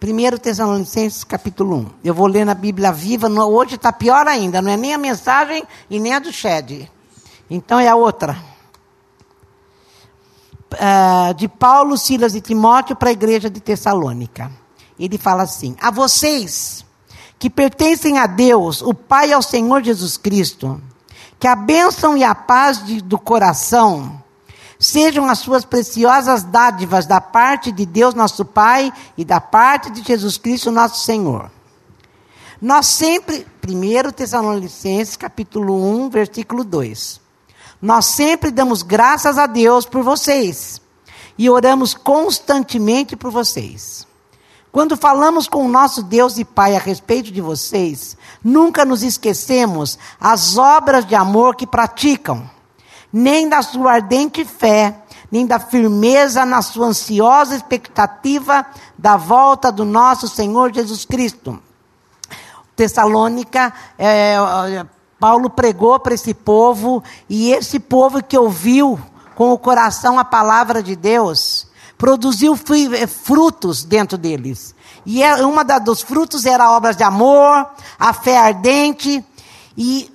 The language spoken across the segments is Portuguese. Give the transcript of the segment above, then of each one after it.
1 Tessalonicenses capítulo 1. Eu vou ler na Bíblia Viva, hoje está pior ainda, não é nem a mensagem e nem a do Shed. Então é a outra. Uh, de Paulo, Silas e Timóteo para a igreja de Tessalônica. Ele fala assim: A vocês que pertencem a Deus, o Pai e ao Senhor Jesus Cristo, que a bênção e a paz de, do coração sejam as suas preciosas dádivas da parte de Deus, nosso Pai, e da parte de Jesus Cristo, nosso Senhor. Nós sempre, 1 Tessalonicenses, capítulo 1, versículo 2. Nós sempre damos graças a Deus por vocês e oramos constantemente por vocês. Quando falamos com o nosso Deus e Pai a respeito de vocês, nunca nos esquecemos as obras de amor que praticam, nem da sua ardente fé, nem da firmeza na sua ansiosa expectativa da volta do nosso Senhor Jesus Cristo. Tessalônica, é, Paulo pregou para esse povo, e esse povo que ouviu com o coração a palavra de Deus, produziu eh, frutos dentro deles. E é, uma dos frutos era obras de amor, a fé ardente e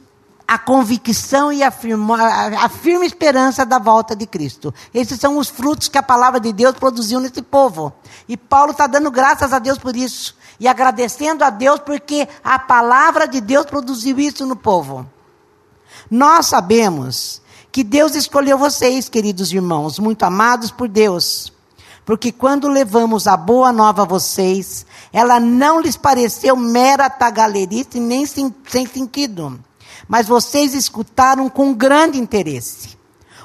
a convicção e a, firma, a firme esperança da volta de Cristo. Esses são os frutos que a palavra de Deus produziu nesse povo. E Paulo está dando graças a Deus por isso. E agradecendo a Deus porque a palavra de Deus produziu isso no povo. Nós sabemos que Deus escolheu vocês, queridos irmãos, muito amados por Deus porque quando levamos a boa nova a vocês, ela não lhes pareceu mera tagalerice nem sem, sem sentido. Mas vocês escutaram com grande interesse.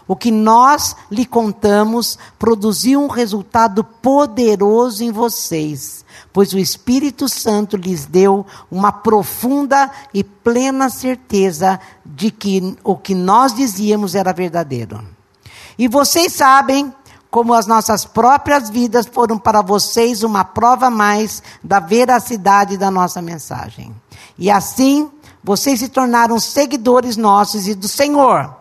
O que nós lhe contamos produziu um resultado poderoso em vocês, pois o Espírito Santo lhes deu uma profunda e plena certeza de que o que nós dizíamos era verdadeiro. E vocês sabem como as nossas próprias vidas foram para vocês uma prova mais da veracidade da nossa mensagem. E assim, vocês se tornaram seguidores nossos e do Senhor.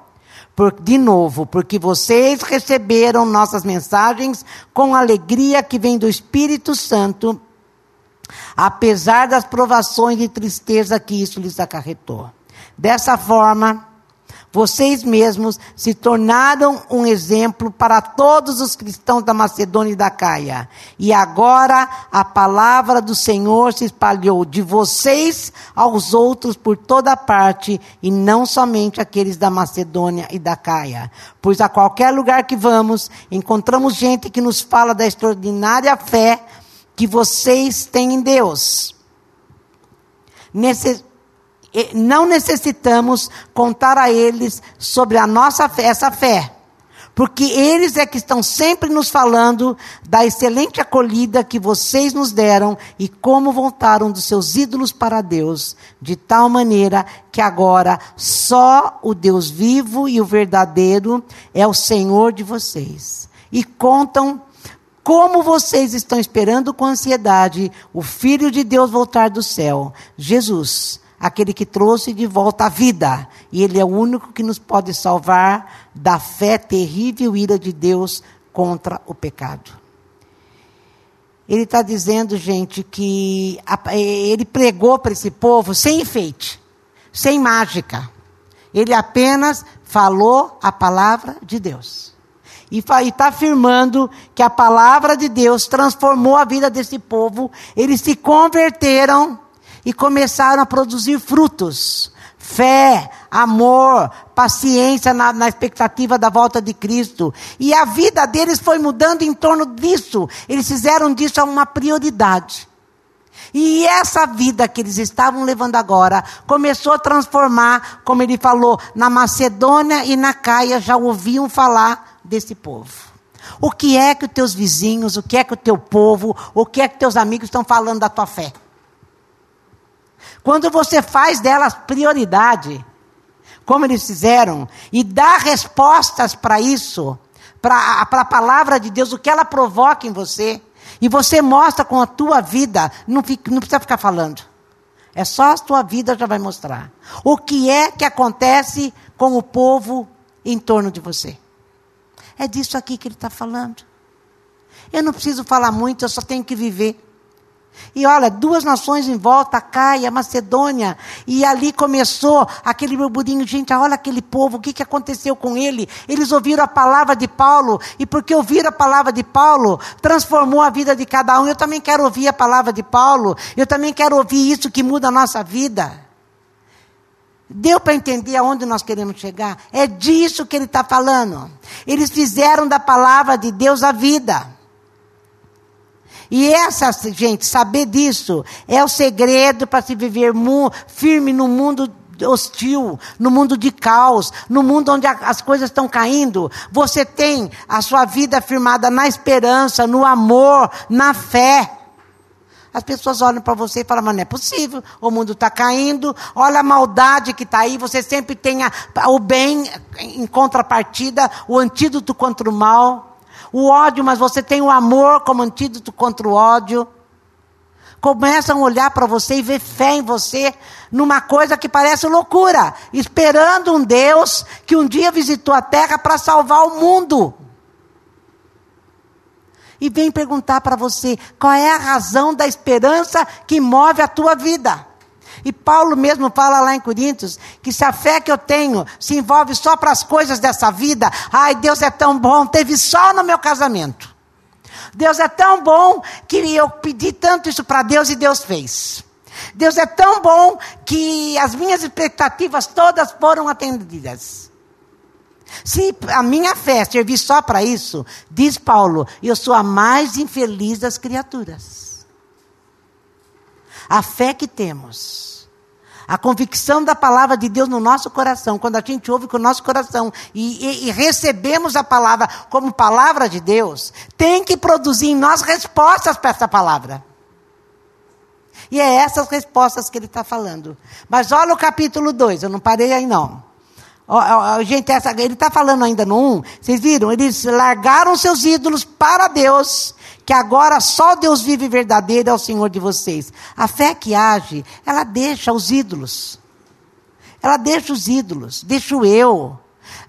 Por, de novo, porque vocês receberam nossas mensagens com alegria que vem do Espírito Santo, apesar das provações e tristeza que isso lhes acarretou. Dessa forma, vocês mesmos se tornaram um exemplo para todos os cristãos da Macedônia e da Caia. E agora a palavra do Senhor se espalhou de vocês aos outros por toda parte, e não somente aqueles da Macedônia e da Caia. Pois a qualquer lugar que vamos, encontramos gente que nos fala da extraordinária fé que vocês têm em Deus. Nesse, não necessitamos contar a eles sobre a nossa fé, essa fé. Porque eles é que estão sempre nos falando da excelente acolhida que vocês nos deram e como voltaram dos seus ídolos para Deus, de tal maneira que agora só o Deus vivo e o verdadeiro é o Senhor de vocês. E contam como vocês estão esperando com ansiedade o Filho de Deus voltar do céu, Jesus aquele que trouxe de volta a vida. E Ele é o único que nos pode salvar da fé terrível ira de Deus contra o pecado. Ele está dizendo, gente, que ele pregou para esse povo sem enfeite, sem mágica. Ele apenas falou a palavra de Deus. E está afirmando que a palavra de Deus transformou a vida desse povo. Eles se converteram e começaram a produzir frutos. Fé, amor, paciência na, na, expectativa da volta de Cristo. E a vida deles foi mudando em torno disso. Eles fizeram disso uma prioridade. E essa vida que eles estavam levando agora começou a transformar, como ele falou, na Macedônia e na Caia já ouviam falar desse povo. O que é que os teus vizinhos, o que é que o teu povo, o que é que teus amigos estão falando da tua fé? Quando você faz delas prioridade, como eles fizeram, e dá respostas para isso, para a palavra de Deus, o que ela provoca em você, e você mostra com a tua vida, não, fica, não precisa ficar falando. É só a tua vida já vai mostrar. O que é que acontece com o povo em torno de você? É disso aqui que ele está falando. Eu não preciso falar muito, eu só tenho que viver. E olha, duas nações em volta, a Caia, Macedônia, e ali começou aquele burburinho, gente, olha aquele povo, o que, que aconteceu com ele? Eles ouviram a palavra de Paulo, e porque ouviram a palavra de Paulo, transformou a vida de cada um. Eu também quero ouvir a palavra de Paulo, eu também quero ouvir isso que muda a nossa vida. Deu para entender aonde nós queremos chegar? É disso que ele está falando. Eles fizeram da palavra de Deus a vida. E essa, gente, saber disso é o segredo para se viver firme no mundo hostil, no mundo de caos, no mundo onde as coisas estão caindo. Você tem a sua vida firmada na esperança, no amor, na fé. As pessoas olham para você e falam, mas não é possível, o mundo está caindo, olha a maldade que está aí, você sempre tem a, o bem em contrapartida, o antídoto contra o mal o ódio, mas você tem o amor como antídoto contra o ódio. Começam a olhar para você e ver fé em você numa coisa que parece loucura, esperando um Deus que um dia visitou a terra para salvar o mundo. E vem perguntar para você qual é a razão da esperança que move a tua vida. E Paulo mesmo fala lá em Coríntios que se a fé que eu tenho se envolve só para as coisas dessa vida, ai, Deus é tão bom, teve só no meu casamento. Deus é tão bom que eu pedi tanto isso para Deus e Deus fez. Deus é tão bom que as minhas expectativas todas foram atendidas. Se a minha fé servir só para isso, diz Paulo, eu sou a mais infeliz das criaturas. A fé que temos, a convicção da palavra de Deus no nosso coração, quando a gente ouve com o nosso coração e, e, e recebemos a palavra como palavra de Deus, tem que produzir em nós respostas para essa palavra. E é essas respostas que ele está falando. Mas olha o capítulo 2, eu não parei aí não. Gente, essa, ele está falando ainda no 1, vocês viram? Eles largaram seus ídolos para Deus que agora só Deus vive verdadeiro é o Senhor de vocês. A fé que age, ela deixa os ídolos. Ela deixa os ídolos, deixa o eu.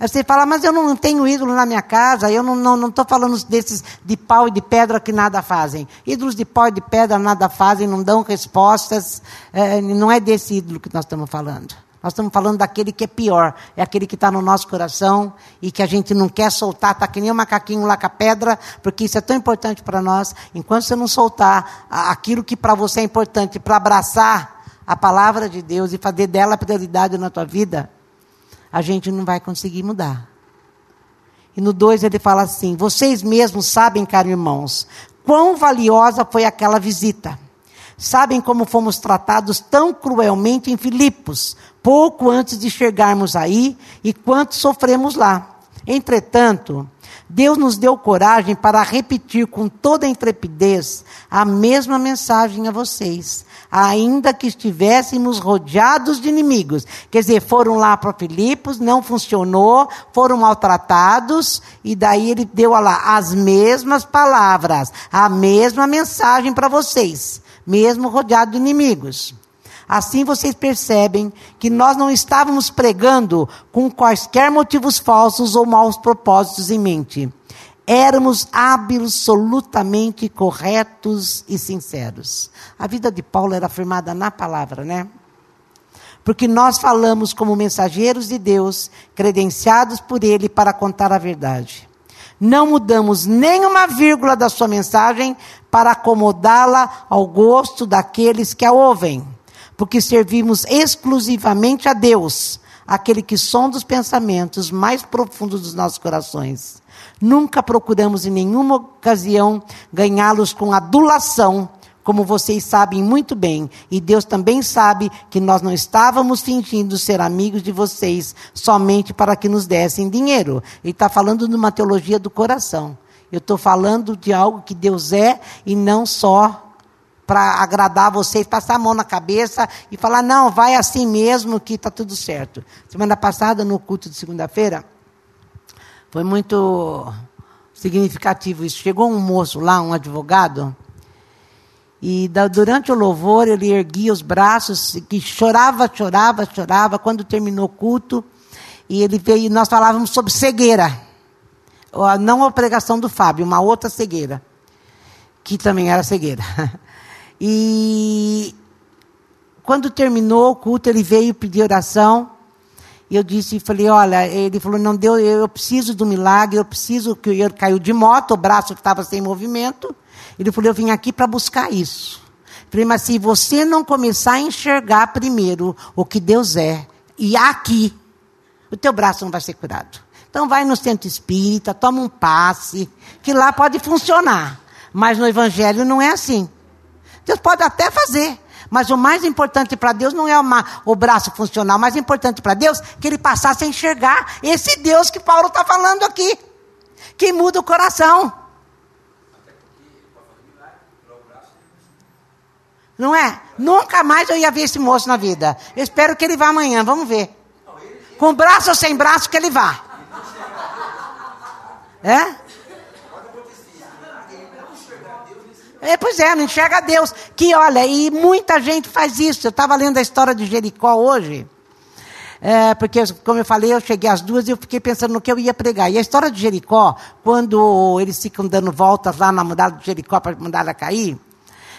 você fala, mas eu não tenho ídolo na minha casa, eu não estou não, não falando desses de pau e de pedra que nada fazem. Ídolos de pau e de pedra nada fazem, não dão respostas, é, não é desse ídolo que nós estamos falando. Nós estamos falando daquele que é pior, é aquele que está no nosso coração e que a gente não quer soltar, está que nem um macaquinho lá com a pedra, porque isso é tão importante para nós. Enquanto você não soltar aquilo que para você é importante, para abraçar a palavra de Deus e fazer dela prioridade na tua vida, a gente não vai conseguir mudar. E no 2 ele fala assim: Vocês mesmos sabem, caros irmãos, quão valiosa foi aquela visita. Sabem como fomos tratados tão cruelmente em Filipos, pouco antes de chegarmos aí e quanto sofremos lá. Entretanto, Deus nos deu coragem para repetir com toda a intrepidez a mesma mensagem a vocês, ainda que estivéssemos rodeados de inimigos. Quer dizer, foram lá para Filipos, não funcionou, foram maltratados, e daí ele deu lá as mesmas palavras, a mesma mensagem para vocês mesmo rodeado de inimigos. Assim vocês percebem que nós não estávamos pregando com quaisquer motivos falsos ou maus propósitos em mente. Éramos absolutamente corretos e sinceros. A vida de Paulo era firmada na palavra, né? Porque nós falamos como mensageiros de Deus, credenciados por Ele para contar a verdade. Não mudamos nenhuma vírgula da sua mensagem para acomodá-la ao gosto daqueles que a ouvem, porque servimos exclusivamente a Deus, aquele que sonda os pensamentos mais profundos dos nossos corações. Nunca procuramos em nenhuma ocasião ganhá-los com adulação como vocês sabem muito bem, e Deus também sabe que nós não estávamos fingindo ser amigos de vocês somente para que nos dessem dinheiro. Ele está falando de uma teologia do coração. Eu estou falando de algo que Deus é e não só para agradar vocês, passar a mão na cabeça e falar, não, vai assim mesmo que está tudo certo. Semana passada, no culto de segunda-feira, foi muito significativo isso. Chegou um moço lá, um advogado, e da, durante o louvor ele erguia os braços, que chorava, chorava, chorava. Quando terminou o culto, e ele veio, nós falávamos sobre cegueira. Não a pregação do Fábio, uma outra cegueira, que também era cegueira. E quando terminou o culto, ele veio pedir oração. E eu disse, falei, olha, ele falou, não deu, eu preciso do milagre, eu preciso que ele caiu de moto, o braço estava sem movimento. Ele falou, eu vim aqui para buscar isso. Falei, mas se você não começar a enxergar primeiro o que Deus é, e aqui, o teu braço não vai ser curado. Então vai no centro espírita, toma um passe, que lá pode funcionar. Mas no evangelho não é assim. Deus pode até fazer, mas o mais importante para Deus não é uma, o braço funcionar. O mais importante para Deus é que ele passasse a enxergar esse Deus que Paulo está falando aqui. Que muda o coração. Não é? Nunca mais eu ia ver esse moço na vida. Eu espero que ele vá amanhã, vamos ver. Com braço ou sem braço, que ele vá. É? É, pois é, não enxerga Deus. Que olha, e muita gente faz isso. Eu estava lendo a história de Jericó hoje. É, porque, como eu falei, eu cheguei às duas e eu fiquei pensando no que eu ia pregar. E a história de Jericó, quando eles ficam dando voltas lá na muralha de Jericó para mandar ela cair,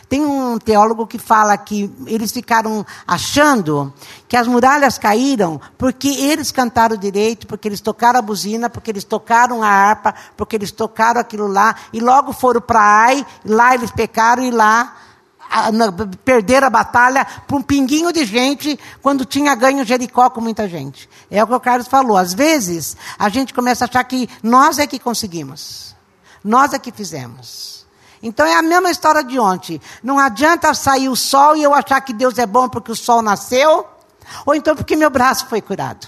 tem um teólogo que fala que eles ficaram achando que as muralhas caíram porque eles cantaram direito, porque eles tocaram a buzina, porque eles tocaram a harpa, porque eles tocaram aquilo lá, e logo foram para Ai, lá eles pecaram e lá perderam a batalha para um pinguinho de gente quando tinha ganho Jericó com muita gente. É o que o Carlos falou. Às vezes, a gente começa a achar que nós é que conseguimos. Nós é que fizemos. Então é a mesma história de ontem. Não adianta sair o sol e eu achar que Deus é bom porque o sol nasceu, ou então porque meu braço foi curado.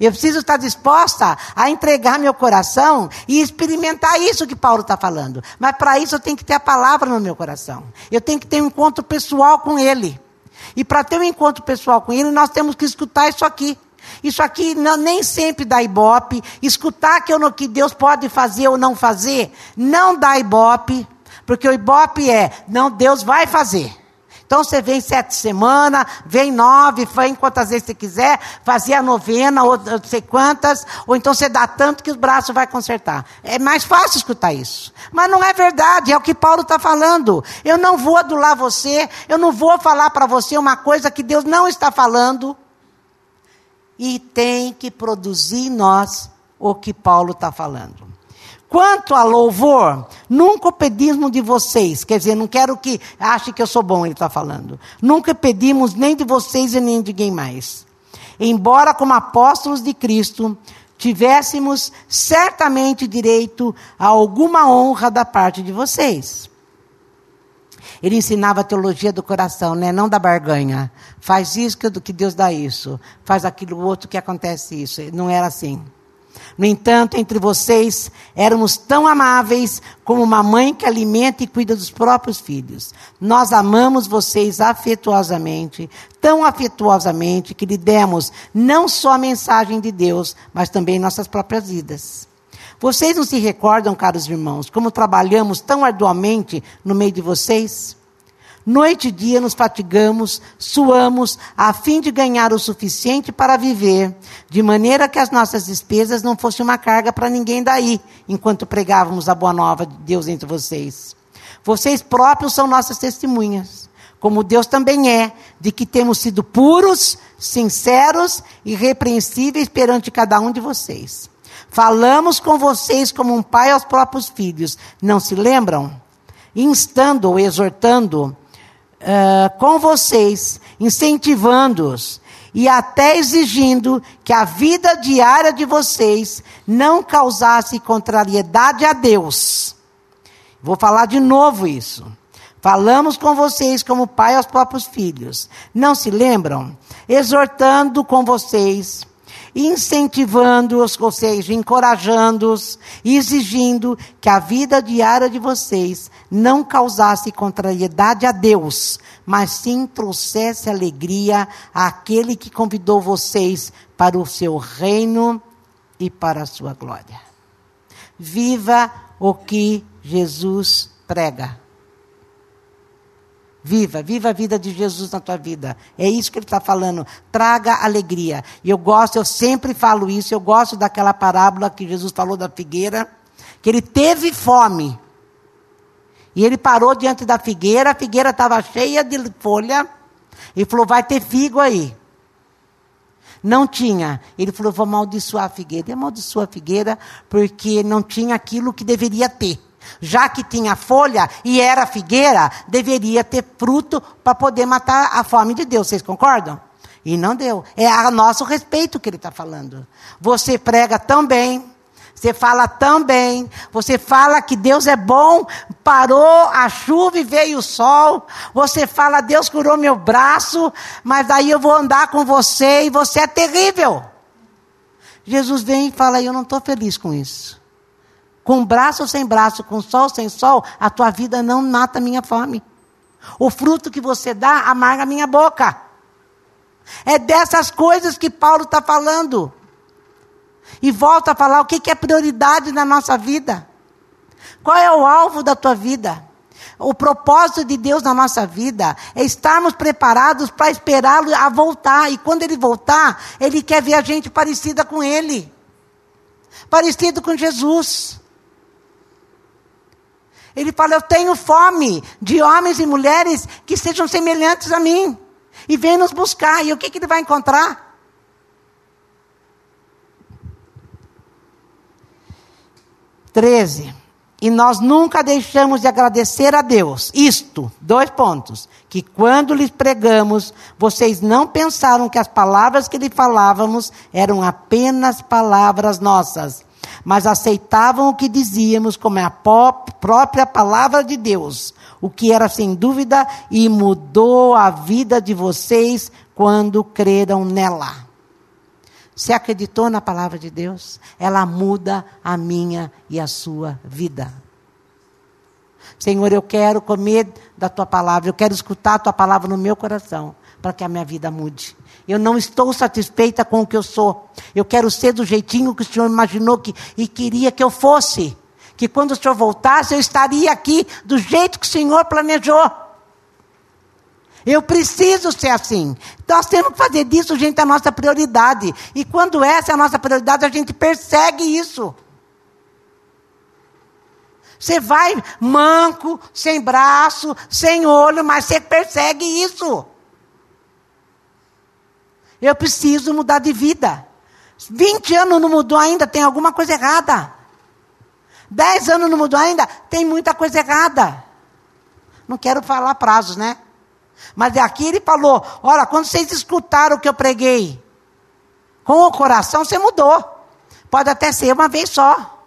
Eu preciso estar disposta a entregar meu coração e experimentar isso que Paulo está falando. Mas para isso eu tenho que ter a palavra no meu coração. Eu tenho que ter um encontro pessoal com Ele. E para ter um encontro pessoal com Ele, nós temos que escutar isso aqui. Isso aqui não, nem sempre dá ibope. Escutar que, eu, que Deus pode fazer ou não fazer, não dá ibope. Porque o ibope é, não, Deus vai fazer. Então você vem sete semanas, vem nove, vem quantas vezes você quiser, fazer a novena, ou não sei quantas, ou então você dá tanto que os braços vai consertar. É mais fácil escutar isso. Mas não é verdade, é o que Paulo está falando. Eu não vou adular você, eu não vou falar para você uma coisa que Deus não está falando e tem que produzir em nós o que Paulo está falando. Quanto a louvor, nunca pedimos de vocês, quer dizer, não quero que ache que eu sou bom, ele está falando. Nunca pedimos nem de vocês e nem de ninguém mais. Embora, como apóstolos de Cristo, tivéssemos certamente direito a alguma honra da parte de vocês. Ele ensinava a teologia do coração, né? não da barganha. Faz isso que Deus dá isso. Faz aquilo outro que acontece isso. Não era assim. No entanto, entre vocês éramos tão amáveis como uma mãe que alimenta e cuida dos próprios filhos. Nós amamos vocês afetuosamente, tão afetuosamente que lhe demos não só a mensagem de Deus, mas também nossas próprias vidas. Vocês não se recordam, caros irmãos, como trabalhamos tão arduamente no meio de vocês? Noite e dia nos fatigamos, suamos, a fim de ganhar o suficiente para viver, de maneira que as nossas despesas não fossem uma carga para ninguém daí, enquanto pregávamos a boa nova de Deus entre vocês. Vocês próprios são nossas testemunhas, como Deus também é, de que temos sido puros, sinceros e repreensíveis perante cada um de vocês. Falamos com vocês como um pai aos próprios filhos. Não se lembram? Instando ou exortando uh, com vocês, incentivando-os e até exigindo que a vida diária de vocês não causasse contrariedade a Deus. Vou falar de novo isso. Falamos com vocês como pai aos próprios filhos. Não se lembram? Exortando com vocês incentivando-os, ou seja, encorajando-os, exigindo que a vida diária de vocês não causasse contrariedade a Deus, mas sim trouxesse alegria àquele que convidou vocês para o seu reino e para a sua glória. Viva o que Jesus prega. Viva, viva a vida de Jesus na tua vida. É isso que ele está falando. Traga alegria. E eu gosto, eu sempre falo isso, eu gosto daquela parábola que Jesus falou da figueira, que ele teve fome. E ele parou diante da figueira, a figueira estava cheia de folha, e falou: Vai ter figo aí. Não tinha. Ele falou: Vou amaldiçoar a figueira. E amaldiçoou a figueira porque não tinha aquilo que deveria ter. Já que tinha folha e era figueira, deveria ter fruto para poder matar a fome de Deus. Vocês concordam? E não deu. É a nosso respeito que ele está falando. Você prega tão bem, você fala tão bem, você fala que Deus é bom, parou a chuva e veio o sol. Você fala, Deus curou meu braço, mas aí eu vou andar com você e você é terrível. Jesus vem e fala, eu não estou feliz com isso. Com braço ou sem braço, com sol ou sem sol, a tua vida não mata a minha fome. O fruto que você dá amarga a minha boca. É dessas coisas que Paulo está falando. E volta a falar o que é prioridade na nossa vida. Qual é o alvo da tua vida? O propósito de Deus na nossa vida é estarmos preparados para esperá-lo a voltar. E quando ele voltar, ele quer ver a gente parecida com ele. Parecido com Jesus. Ele fala: Eu tenho fome de homens e mulheres que sejam semelhantes a mim. E vem nos buscar. E o que, que ele vai encontrar? 13. E nós nunca deixamos de agradecer a Deus. Isto, dois pontos. Que quando lhes pregamos, vocês não pensaram que as palavras que lhe falávamos eram apenas palavras nossas, mas aceitavam o que dizíamos como a própria palavra de Deus, o que era sem dúvida e mudou a vida de vocês quando creram nela. Você acreditou na palavra de Deus? Ela muda a minha e a sua vida. Senhor, eu quero comer da tua palavra, eu quero escutar a tua palavra no meu coração, para que a minha vida mude. Eu não estou satisfeita com o que eu sou. Eu quero ser do jeitinho que o Senhor imaginou que, e queria que eu fosse. Que quando o Senhor voltasse, eu estaria aqui do jeito que o Senhor planejou. Eu preciso ser assim. Nós temos que fazer disso, gente, a nossa prioridade. E quando essa é a nossa prioridade, a gente persegue isso. Você vai manco, sem braço, sem olho, mas você persegue isso. Eu preciso mudar de vida. 20 anos não mudou ainda, tem alguma coisa errada. 10 anos não mudou ainda, tem muita coisa errada. Não quero falar prazos, né? Mas aqui ele falou: olha, quando vocês escutaram o que eu preguei, com o coração você mudou. Pode até ser uma vez só.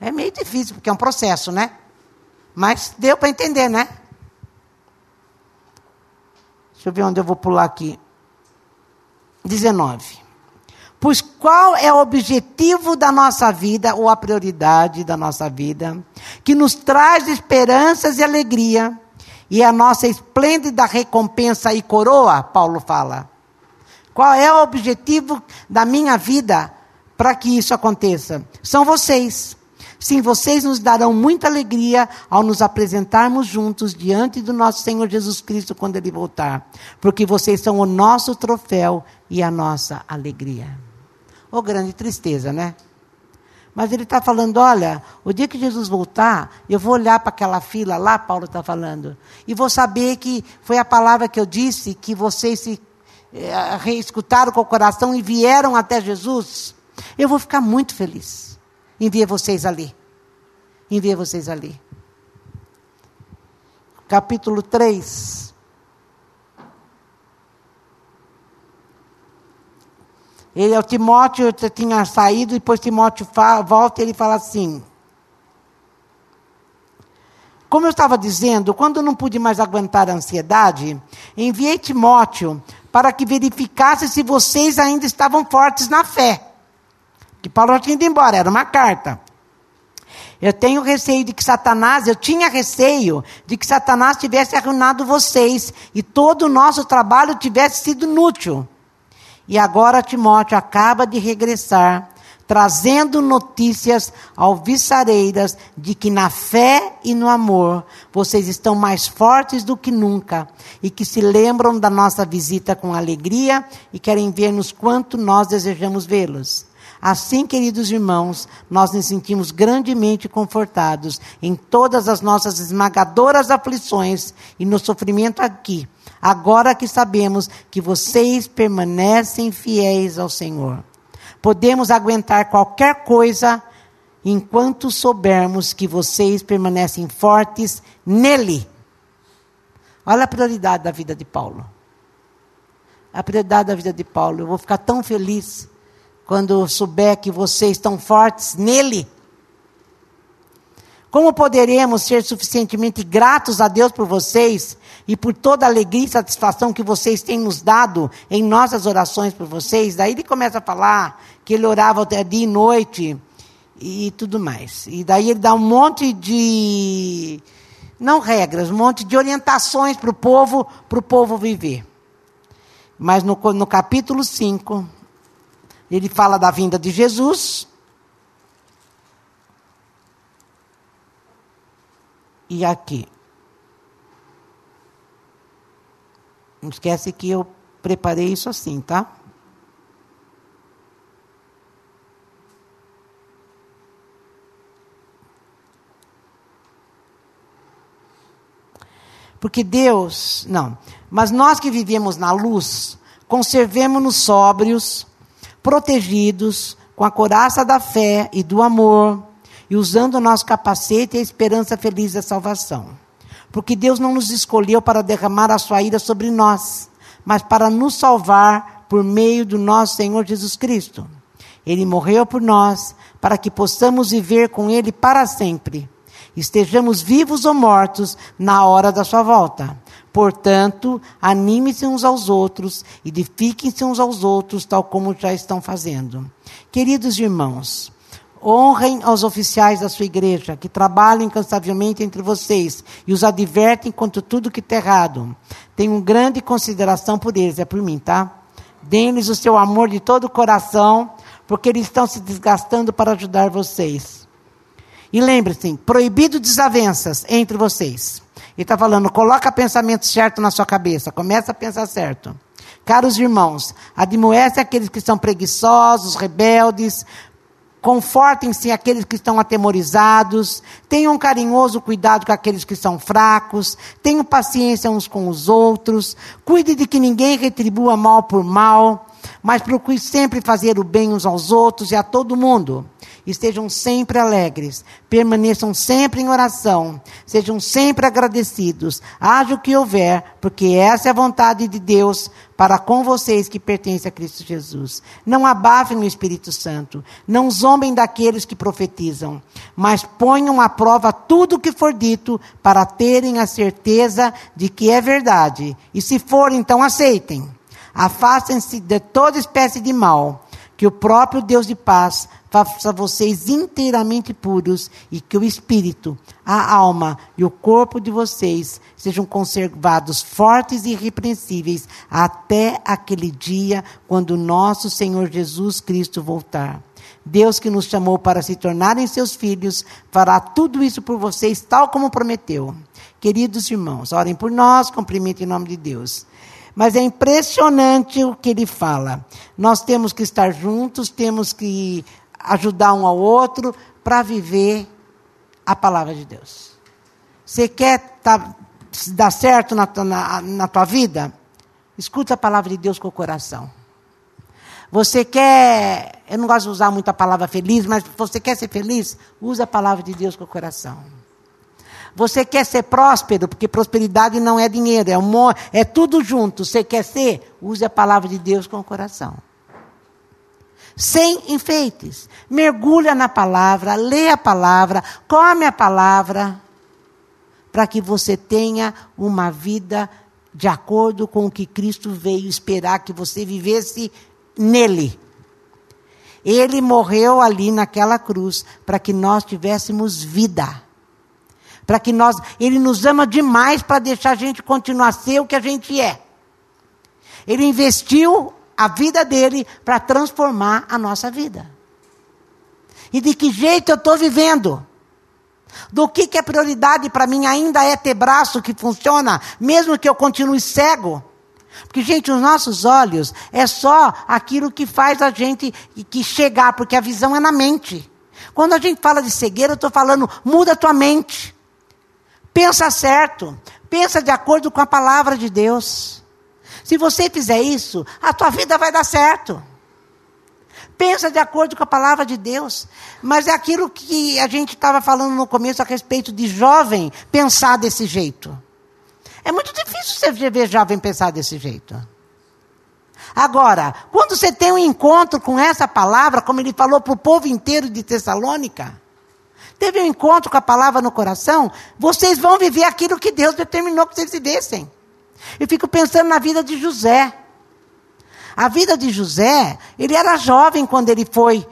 É meio difícil, porque é um processo, né? Mas deu para entender, né? Deixa eu ver onde eu vou pular aqui. 19. Pois qual é o objetivo da nossa vida, ou a prioridade da nossa vida, que nos traz esperanças e alegria, e a nossa esplêndida recompensa e coroa, Paulo fala. Qual é o objetivo da minha vida para que isso aconteça? São vocês. Sim, vocês nos darão muita alegria ao nos apresentarmos juntos diante do nosso Senhor Jesus Cristo quando Ele voltar. Porque vocês são o nosso troféu e a nossa alegria. Oh, grande tristeza, né? Mas ele está falando: olha, o dia que Jesus voltar, eu vou olhar para aquela fila lá, Paulo está falando, e vou saber que foi a palavra que eu disse, que vocês se é, reescutaram com o coração e vieram até Jesus. Eu vou ficar muito feliz ver vocês ali. Ver vocês ali. Capítulo 3. Ele, o Timóteo tinha saído, depois Timóteo volta e ele fala assim. Como eu estava dizendo, quando não pude mais aguentar a ansiedade, enviei Timóteo para que verificasse se vocês ainda estavam fortes na fé. Que Paulo já tinha ido embora, era uma carta. Eu tenho receio de que Satanás, eu tinha receio de que Satanás tivesse arruinado vocês e todo o nosso trabalho tivesse sido inútil. E agora Timóteo acaba de regressar, trazendo notícias alvissareiras de que na fé e no amor vocês estão mais fortes do que nunca e que se lembram da nossa visita com alegria e querem ver-nos quanto nós desejamos vê-los. Assim, queridos irmãos, nós nos sentimos grandemente confortados em todas as nossas esmagadoras aflições e no sofrimento aqui, agora que sabemos que vocês permanecem fiéis ao Senhor. Podemos aguentar qualquer coisa enquanto soubermos que vocês permanecem fortes nele. Olha a prioridade da vida de Paulo. A prioridade da vida de Paulo. Eu vou ficar tão feliz quando souber que vocês estão fortes nele. Como poderemos ser suficientemente gratos a Deus por vocês e por toda a alegria e satisfação que vocês têm nos dado em nossas orações por vocês? Daí ele começa a falar que ele orava até dia e noite e tudo mais. E daí ele dá um monte de, não regras, um monte de orientações para o povo, para o povo viver. Mas no, no capítulo 5, ele fala da vinda de Jesus. E aqui. Não esquece que eu preparei isso assim, tá? Porque Deus, não. Mas nós que vivemos na luz, conservemos-nos sóbrios, protegidos, com a coraça da fé e do amor, e usando o nosso capacete e a esperança feliz da salvação. Porque Deus não nos escolheu para derramar a sua ira sobre nós, mas para nos salvar por meio do nosso Senhor Jesus Cristo. Ele morreu por nós, para que possamos viver com Ele para sempre estejamos vivos ou mortos na hora da sua volta. Portanto, anime-se uns aos outros, edifiquem-se uns aos outros, tal como já estão fazendo. Queridos irmãos, honrem aos oficiais da sua igreja, que trabalham incansavelmente entre vocês e os advertem quanto tudo que está errado. Tenham grande consideração por eles, é por mim, tá? Dê-lhes o seu amor de todo o coração, porque eles estão se desgastando para ajudar vocês. E lembre-se, proibido desavenças entre vocês. Ele está falando, coloca pensamento certo na sua cabeça, começa a pensar certo. Caros irmãos, admoece aqueles que são preguiçosos, rebeldes, confortem-se aqueles que estão atemorizados, tenham carinhoso cuidado com aqueles que são fracos, tenham paciência uns com os outros, cuide de que ninguém retribua mal por mal, mas procure sempre fazer o bem uns aos outros e a todo mundo estejam sempre alegres, permaneçam sempre em oração, sejam sempre agradecidos, haja o que houver, porque essa é a vontade de Deus para com vocês que pertencem a Cristo Jesus. Não abafem o Espírito Santo, não zombem daqueles que profetizam, mas ponham à prova tudo o que for dito para terem a certeza de que é verdade. E se for, então aceitem. Afastem-se de toda espécie de mal, que o próprio Deus de paz faça vocês inteiramente puros e que o espírito, a alma e o corpo de vocês sejam conservados fortes e irrepreensíveis até aquele dia quando nosso Senhor Jesus Cristo voltar. Deus que nos chamou para se tornarem seus filhos, fará tudo isso por vocês, tal como prometeu. Queridos irmãos, orem por nós, cumprimentem em nome de Deus. Mas é impressionante o que ele fala. Nós temos que estar juntos, temos que ajudar um ao outro para viver a palavra de Deus. Você quer tá, dar certo na, na, na tua vida? Escuta a palavra de Deus com o coração. Você quer, eu não gosto de usar muito a palavra feliz, mas você quer ser feliz? Use a palavra de Deus com o coração. Você quer ser próspero, porque prosperidade não é dinheiro, é, é tudo junto. Você quer ser? Use a palavra de Deus com o coração sem enfeites. Mergulha na palavra, lê a palavra, come a palavra, para que você tenha uma vida de acordo com o que Cristo veio esperar que você vivesse nele. Ele morreu ali naquela cruz para que nós tivéssemos vida. Para que nós, ele nos ama demais para deixar a gente continuar a ser o que a gente é. Ele investiu a vida dele para transformar a nossa vida. E de que jeito eu estou vivendo? Do que, que é prioridade para mim ainda é ter braço que funciona, mesmo que eu continue cego? Porque, gente, os nossos olhos é só aquilo que faz a gente que chegar, porque a visão é na mente. Quando a gente fala de cegueira, eu estou falando, muda a tua mente. Pensa certo. Pensa de acordo com a palavra de Deus. Se você fizer isso, a tua vida vai dar certo. Pensa de acordo com a palavra de Deus. Mas é aquilo que a gente estava falando no começo a respeito de jovem pensar desse jeito. É muito difícil você ver jovem pensar desse jeito. Agora, quando você tem um encontro com essa palavra, como ele falou para o povo inteiro de Tessalônica, teve um encontro com a palavra no coração, vocês vão viver aquilo que Deus determinou que vocês vivessem. Eu fico pensando na vida de José. A vida de José, ele era jovem quando ele foi,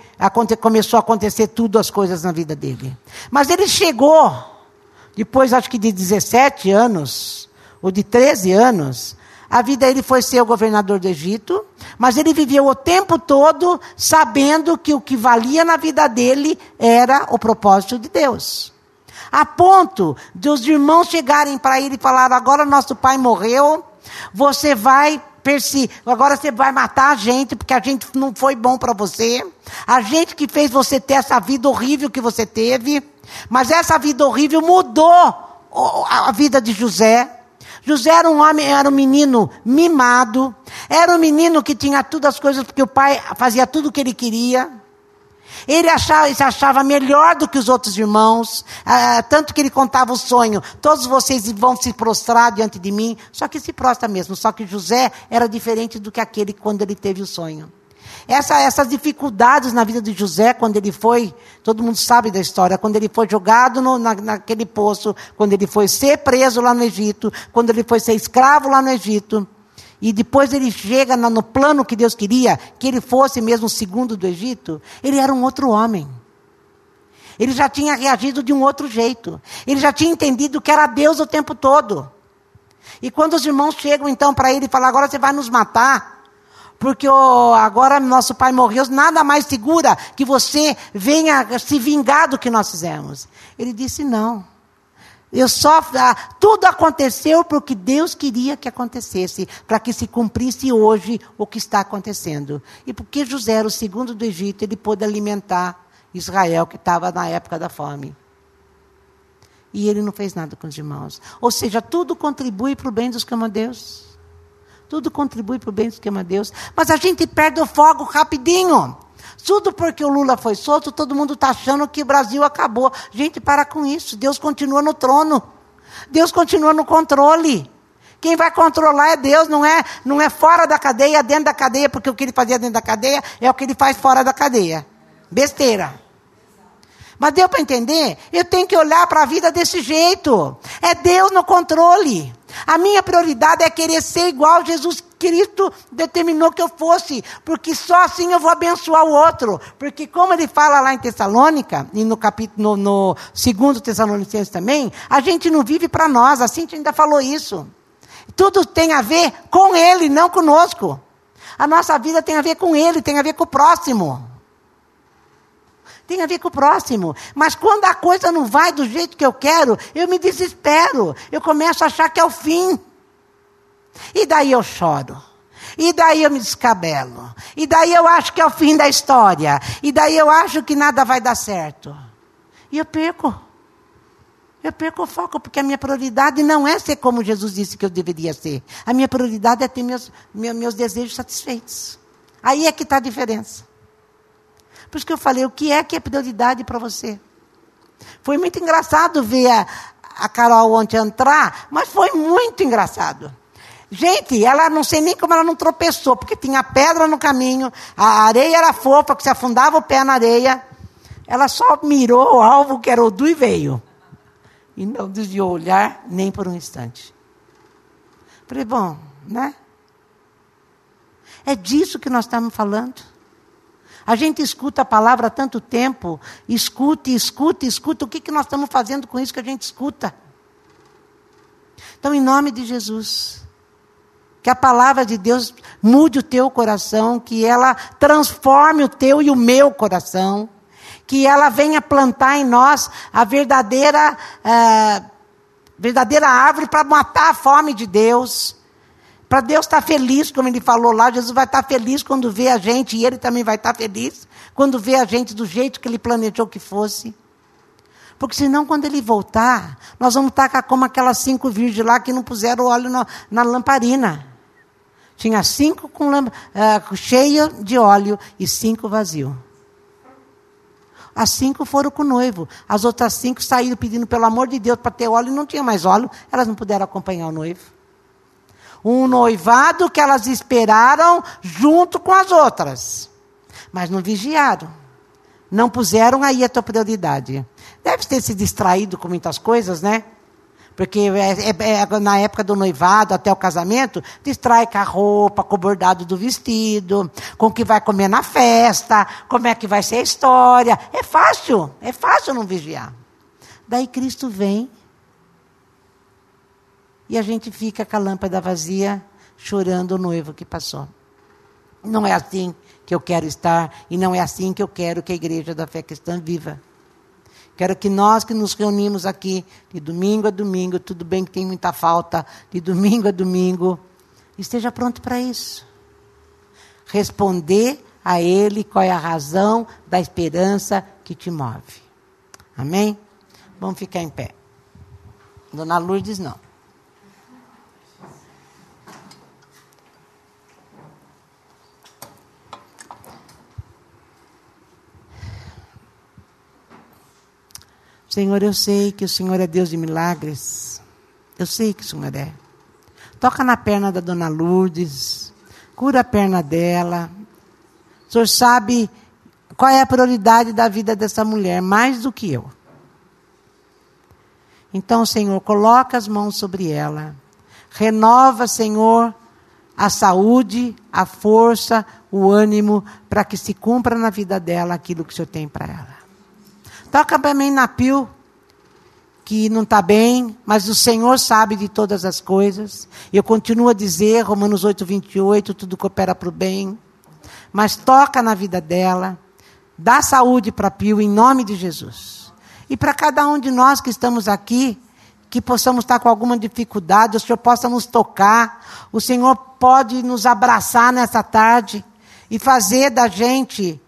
começou a acontecer tudo as coisas na vida dele. Mas ele chegou, depois acho que de 17 anos, ou de 13 anos, a vida dele foi ser o governador do Egito, mas ele viveu o tempo todo sabendo que o que valia na vida dele era o propósito de Deus. A ponto de os irmãos chegarem para ele e falar: agora nosso pai morreu, você vai persi, agora você vai matar a gente porque a gente não foi bom para você. A gente que fez você ter essa vida horrível que você teve, mas essa vida horrível mudou a vida de José. José era um homem, era um menino mimado, era um menino que tinha todas as coisas porque o pai fazia tudo o que ele queria. Ele achava, se achava melhor do que os outros irmãos, ah, tanto que ele contava o sonho: todos vocês vão se prostrar diante de mim. Só que se prostra mesmo. Só que José era diferente do que aquele quando ele teve o sonho. Essa, essas dificuldades na vida de José, quando ele foi, todo mundo sabe da história, quando ele foi jogado no, na, naquele poço, quando ele foi ser preso lá no Egito, quando ele foi ser escravo lá no Egito, e depois ele chega no plano que Deus queria, que ele fosse mesmo segundo do Egito, ele era um outro homem. Ele já tinha reagido de um outro jeito. Ele já tinha entendido que era Deus o tempo todo. E quando os irmãos chegam então para ele e falam: agora você vai nos matar, porque oh, agora nosso pai morreu, nada mais segura que você venha se vingar do que nós fizemos. Ele disse: não. Eu só, ah, tudo aconteceu porque Deus queria que acontecesse, para que se cumprisse hoje o que está acontecendo. E porque José era o segundo do Egito, ele pôde alimentar Israel, que estava na época da fome. E ele não fez nada com os irmãos. Ou seja, tudo contribui para o bem dos Deus. Tudo contribui para o bem dos que amam Deus. Mas a gente perde o fogo rapidinho. Tudo porque o Lula foi solto, todo mundo está achando que o Brasil acabou. Gente, para com isso. Deus continua no trono. Deus continua no controle. Quem vai controlar é Deus, não é, não é fora da cadeia, dentro da cadeia, porque o que ele fazia dentro da cadeia é o que ele faz fora da cadeia. Besteira. Mas deu para entender? Eu tenho que olhar para a vida desse jeito. É Deus no controle. A minha prioridade é querer ser igual Jesus Cristo determinou que eu fosse, porque só assim eu vou abençoar o outro. Porque como ele fala lá em Tessalônica, e no capítulo, no, no segundo Tessalonicenses também, a gente não vive para nós, a Cintia ainda falou isso. Tudo tem a ver com ele, não conosco. A nossa vida tem a ver com ele, tem a ver com o próximo. Tem a ver com o próximo. Mas quando a coisa não vai do jeito que eu quero, eu me desespero. Eu começo a achar que é o fim. E daí eu choro. E daí eu me descabelo. E daí eu acho que é o fim da história. E daí eu acho que nada vai dar certo. E eu perco. Eu perco o foco, porque a minha prioridade não é ser como Jesus disse que eu deveria ser. A minha prioridade é ter meus, meus, meus desejos satisfeitos. Aí é que está a diferença. Por isso que eu falei, o que é que é prioridade para você? Foi muito engraçado ver a, a Carol ontem entrar, mas foi muito engraçado. Gente, ela não sei nem como ela não tropeçou, porque tinha pedra no caminho, a areia era fofa, que se afundava o pé na areia. Ela só mirou o alvo que era o Du e veio. E não desviou o olhar nem por um instante. Falei, bom, né? É disso que nós estamos falando. A gente escuta a palavra há tanto tempo, escuta, escuta, escuta. O que, que nós estamos fazendo com isso que a gente escuta? Então, em nome de Jesus, que a palavra de Deus mude o teu coração, que ela transforme o teu e o meu coração, que ela venha plantar em nós a verdadeira, uh, verdadeira árvore para matar a fome de Deus Para Deus estar tá feliz, como ele falou lá, Jesus vai estar tá feliz quando vê a gente, e ele também vai estar tá feliz quando vê a gente do jeito que ele planejou que fosse. Porque senão, quando ele voltar, nós vamos estar como aquelas cinco virgens lá que não puseram óleo na, na lamparina. Tinha cinco com uh, cheio de óleo e cinco vazio. As cinco foram com o noivo. As outras cinco saíram pedindo pelo amor de Deus para ter óleo e não tinha mais óleo. Elas não puderam acompanhar o noivo. Um noivado que elas esperaram junto com as outras. Mas não vigiaram. Não puseram aí a tua prioridade. Deve ter se distraído com muitas coisas, né? Porque é, é, é, na época do noivado, até o casamento, distrai com a roupa, com o bordado do vestido, com o que vai comer na festa, como é que vai ser a história. É fácil, é fácil não vigiar. Daí Cristo vem e a gente fica com a lâmpada vazia, chorando o noivo que passou. Não é assim que eu quero estar e não é assim que eu quero que a igreja da fé cristã viva. Quero que nós que nos reunimos aqui, de domingo a domingo, tudo bem que tem muita falta, de domingo a domingo, esteja pronto para isso. Responder a Ele qual é a razão da esperança que te move. Amém? Vamos ficar em pé. Dona Lourdes, não. Senhor, eu sei que o Senhor é Deus de milagres. Eu sei que o Senhor é. Toca na perna da dona Lourdes, cura a perna dela. O Senhor sabe qual é a prioridade da vida dessa mulher, mais do que eu. Então, Senhor, coloca as mãos sobre ela. Renova, Senhor, a saúde, a força, o ânimo, para que se cumpra na vida dela aquilo que o Senhor tem para ela. Toca para mim na Pio, que não está bem, mas o Senhor sabe de todas as coisas. Eu continuo a dizer, Romanos 8, 28, tudo coopera para o bem. Mas toca na vida dela, dá saúde para Pio, em nome de Jesus. E para cada um de nós que estamos aqui, que possamos estar com alguma dificuldade, o Senhor possa nos tocar, o Senhor pode nos abraçar nessa tarde e fazer da gente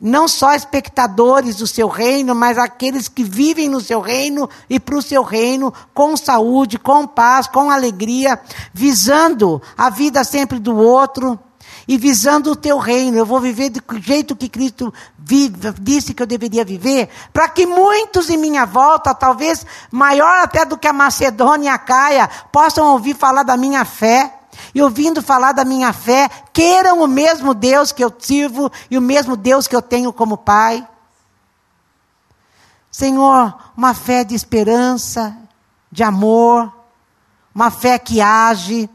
não só espectadores do seu reino, mas aqueles que vivem no seu reino e para o seu reino, com saúde, com paz, com alegria, visando a vida sempre do outro e visando o teu reino. Eu vou viver do jeito que Cristo vive, disse que eu deveria viver, para que muitos em minha volta, talvez maior até do que a Macedônia e a Caia, possam ouvir falar da minha fé e ouvindo falar da minha fé, queiram o mesmo Deus que eu sirvo e o mesmo Deus que eu tenho como Pai. Senhor, uma fé de esperança, de amor, uma fé que age,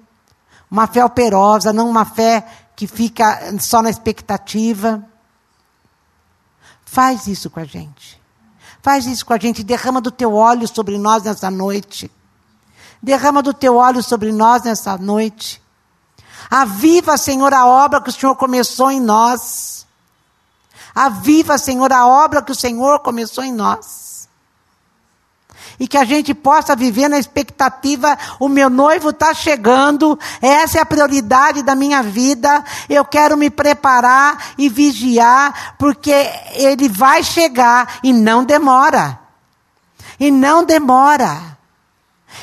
uma fé operosa, não uma fé que fica só na expectativa. Faz isso com a gente. Faz isso com a gente. Derrama do teu óleo sobre nós nessa noite. Derrama do teu óleo sobre nós nessa noite. Aviva, Senhor, a obra que o Senhor começou em nós. Aviva, Senhor, a obra que o Senhor começou em nós. E que a gente possa viver na expectativa: o meu noivo está chegando, essa é a prioridade da minha vida. Eu quero me preparar e vigiar, porque ele vai chegar e não demora. E não demora.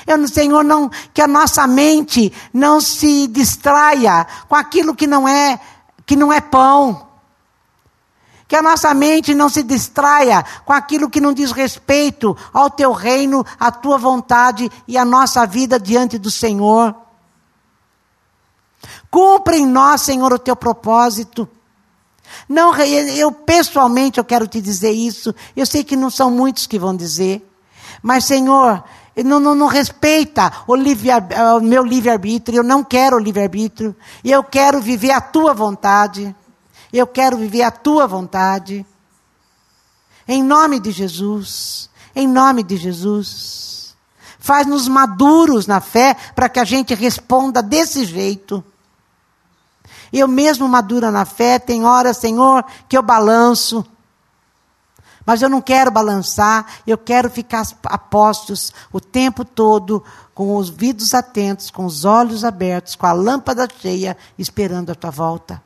Eu, Senhor, não, que a nossa mente não se distraia com aquilo que não é, que não é pão. Que a nossa mente não se distraia com aquilo que não diz respeito ao teu reino, à tua vontade e à nossa vida diante do Senhor. Cumpre em nós, Senhor, o teu propósito. Não, eu pessoalmente eu quero te dizer isso. Eu sei que não são muitos que vão dizer. Mas, Senhor, não, não, não respeita o, livre, o meu livre-arbítrio, eu não quero o livre-arbítrio, eu quero viver a tua vontade, eu quero viver a tua vontade. Em nome de Jesus, em nome de Jesus. Faz-nos maduros na fé para que a gente responda desse jeito. Eu mesmo madura na fé, tem horas, Senhor, que eu balanço. Mas eu não quero balançar, eu quero ficar a postos o tempo todo, com os vidros atentos, com os olhos abertos, com a lâmpada cheia, esperando a tua volta.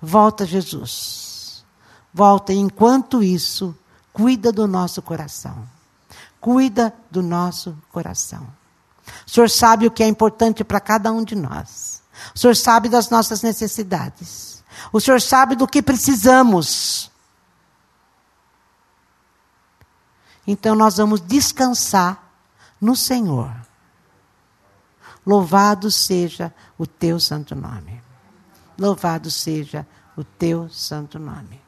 Volta, Jesus. Volta, e enquanto isso, cuida do nosso coração. Cuida do nosso coração. O Senhor sabe o que é importante para cada um de nós. O Senhor sabe das nossas necessidades. O Senhor sabe do que precisamos. Então nós vamos descansar no Senhor. Louvado seja o teu santo nome. Louvado seja o teu santo nome.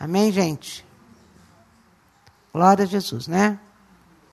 Amém, gente? Glória a Jesus, né?